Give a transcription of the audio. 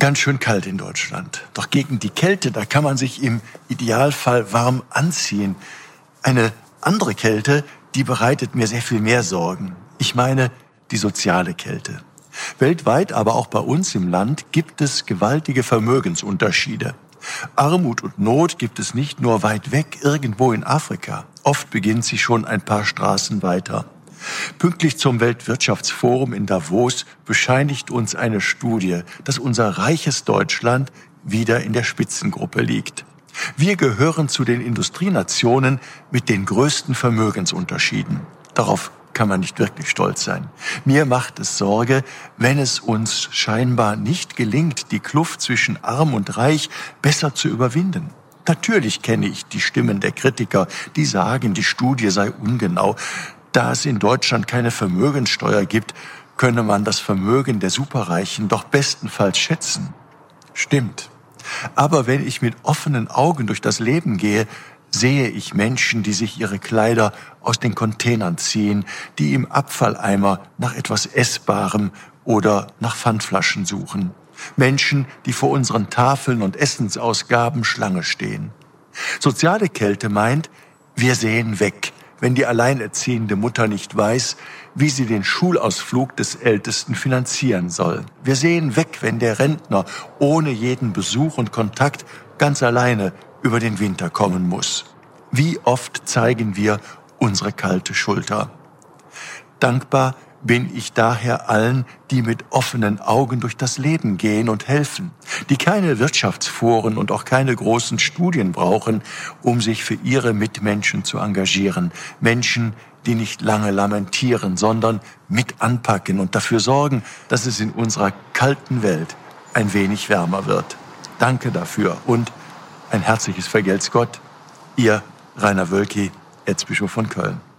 ganz schön kalt in Deutschland. Doch gegen die Kälte, da kann man sich im Idealfall warm anziehen. Eine andere Kälte, die bereitet mir sehr viel mehr Sorgen. Ich meine die soziale Kälte. Weltweit, aber auch bei uns im Land gibt es gewaltige Vermögensunterschiede. Armut und Not gibt es nicht nur weit weg irgendwo in Afrika. Oft beginnt sie schon ein paar Straßen weiter. Pünktlich zum Weltwirtschaftsforum in Davos bescheinigt uns eine Studie, dass unser reiches Deutschland wieder in der Spitzengruppe liegt. Wir gehören zu den Industrienationen mit den größten Vermögensunterschieden. Darauf kann man nicht wirklich stolz sein. Mir macht es Sorge, wenn es uns scheinbar nicht gelingt, die Kluft zwischen arm und reich besser zu überwinden. Natürlich kenne ich die Stimmen der Kritiker, die sagen, die Studie sei ungenau. Da es in Deutschland keine Vermögenssteuer gibt, könne man das Vermögen der Superreichen doch bestenfalls schätzen. Stimmt. Aber wenn ich mit offenen Augen durch das Leben gehe, sehe ich Menschen, die sich ihre Kleider aus den Containern ziehen, die im Abfalleimer nach etwas Essbarem oder nach Pfandflaschen suchen. Menschen, die vor unseren Tafeln und Essensausgaben Schlange stehen. Soziale Kälte meint, wir sehen weg, wenn die alleinerziehende Mutter nicht weiß, wie sie den Schulausflug des Ältesten finanzieren soll. Wir sehen weg, wenn der Rentner ohne jeden Besuch und Kontakt ganz alleine über den Winter kommen muss. Wie oft zeigen wir unsere kalte Schulter. Dankbar bin ich daher allen, die mit offenen Augen durch das Leben gehen und helfen, die keine Wirtschaftsforen und auch keine großen Studien brauchen, um sich für ihre Mitmenschen zu engagieren. Menschen, die nicht lange lamentieren, sondern mit anpacken und dafür sorgen, dass es in unserer kalten Welt ein wenig wärmer wird. Danke dafür und ein herzliches Vergelt's Gott. Ihr Rainer Wölki, Erzbischof von Köln.